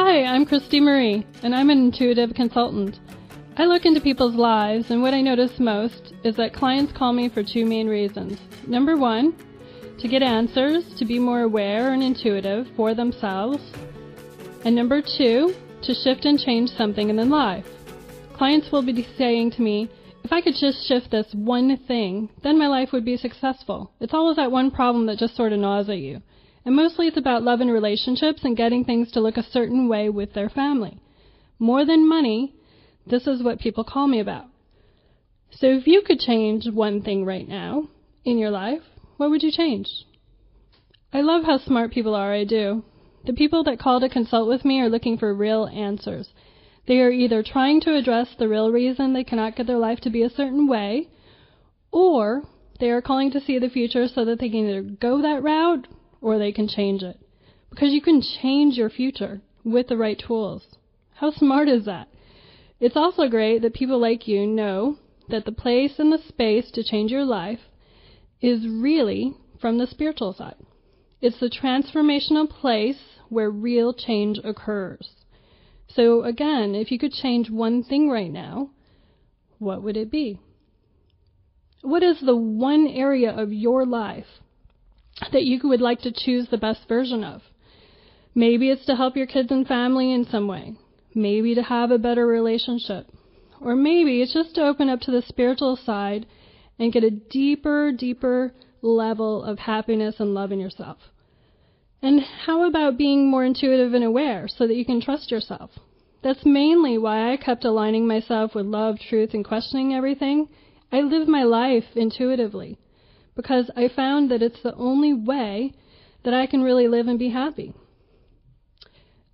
Hi, I'm Christy Marie, and I'm an intuitive consultant. I look into people's lives, and what I notice most is that clients call me for two main reasons. Number one, to get answers, to be more aware and intuitive for themselves. And number two, to shift and change something in their life. Clients will be saying to me, if I could just shift this one thing, then my life would be successful. It's always that one problem that just sort of gnaws at you. And mostly it's about love and relationships and getting things to look a certain way with their family. More than money, this is what people call me about. So if you could change one thing right now in your life, what would you change? I love how smart people are, I do. The people that call to consult with me are looking for real answers. They are either trying to address the real reason they cannot get their life to be a certain way, or they are calling to see the future so that they can either go that route or they can change it. Because you can change your future with the right tools. How smart is that? It's also great that people like you know that the place and the space to change your life is really from the spiritual side. It's the transformational place where real change occurs. So, again, if you could change one thing right now, what would it be? What is the one area of your life that you would like to choose the best version of? Maybe it's to help your kids and family in some way. Maybe to have a better relationship. Or maybe it's just to open up to the spiritual side and get a deeper, deeper level of happiness and love in yourself. And how about being more intuitive and aware so that you can trust yourself? That's mainly why I kept aligning myself with love, truth, and questioning everything. I live my life intuitively because I found that it's the only way that I can really live and be happy.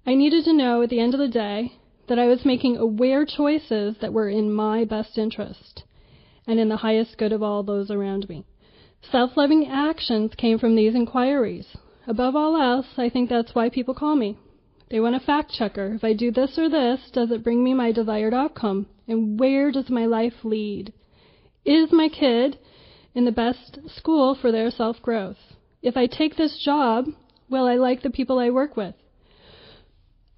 I needed to know at the end of the day that I was making aware choices that were in my best interest and in the highest good of all those around me. Self loving actions came from these inquiries. Above all else, I think that's why people call me. They want a fact checker. If I do this or this, does it bring me my desired outcome? And where does my life lead? Is my kid in the best school for their self growth? If I take this job, will I like the people I work with?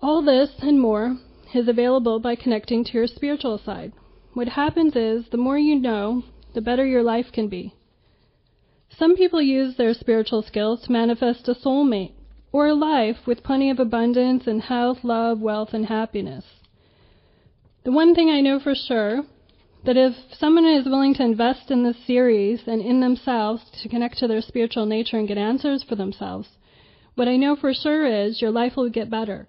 All this and more is available by connecting to your spiritual side. What happens is, the more you know, the better your life can be. Some people use their spiritual skills to manifest a soulmate or a life with plenty of abundance and health, love, wealth, and happiness. The one thing I know for sure that if someone is willing to invest in this series and in themselves to connect to their spiritual nature and get answers for themselves, what I know for sure is your life will get better.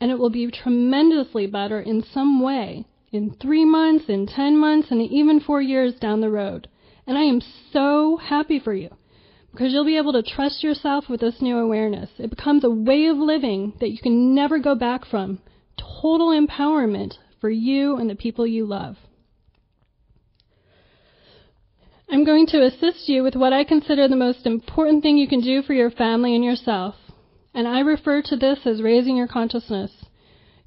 And it will be tremendously better in some way in three months, in 10 months, and even four years down the road. And I am so happy for you because you'll be able to trust yourself with this new awareness. It becomes a way of living that you can never go back from. Total empowerment for you and the people you love. I'm going to assist you with what I consider the most important thing you can do for your family and yourself. And I refer to this as raising your consciousness.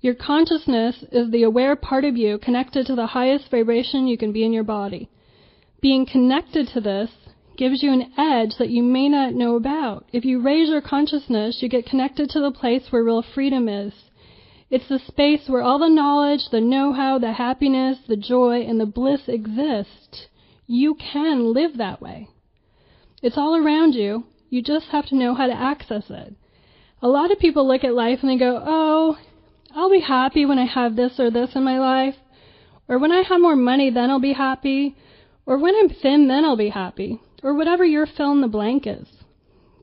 Your consciousness is the aware part of you connected to the highest vibration you can be in your body. Being connected to this gives you an edge that you may not know about. If you raise your consciousness, you get connected to the place where real freedom is. It's the space where all the knowledge, the know how, the happiness, the joy, and the bliss exist. You can live that way. It's all around you. You just have to know how to access it. A lot of people look at life and they go, oh, I'll be happy when I have this or this in my life. Or when I have more money, then I'll be happy. Or when I'm thin, then I'll be happy. Or whatever your fill in the blank is.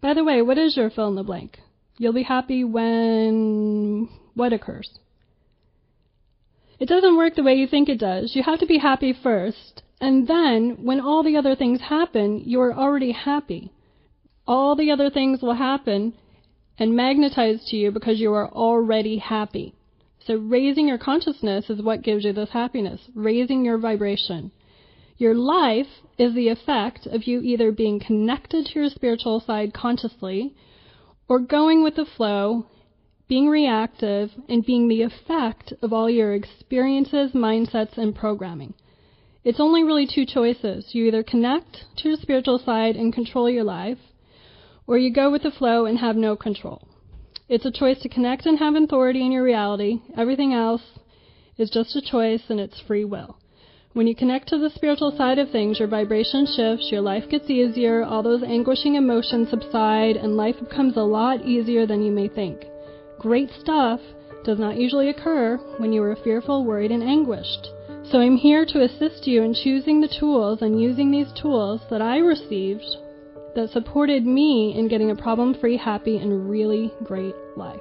By the way, what is your fill in the blank? You'll be happy when what occurs? It doesn't work the way you think it does. You have to be happy first, and then when all the other things happen, you are already happy. All the other things will happen and magnetize to you because you are already happy. So raising your consciousness is what gives you this happiness, raising your vibration. Your life is the effect of you either being connected to your spiritual side consciously or going with the flow, being reactive, and being the effect of all your experiences, mindsets, and programming. It's only really two choices. You either connect to your spiritual side and control your life, or you go with the flow and have no control. It's a choice to connect and have authority in your reality. Everything else is just a choice and it's free will. When you connect to the spiritual side of things, your vibration shifts, your life gets easier, all those anguishing emotions subside, and life becomes a lot easier than you may think. Great stuff does not usually occur when you are fearful, worried, and anguished. So I'm here to assist you in choosing the tools and using these tools that I received that supported me in getting a problem free, happy, and really great life.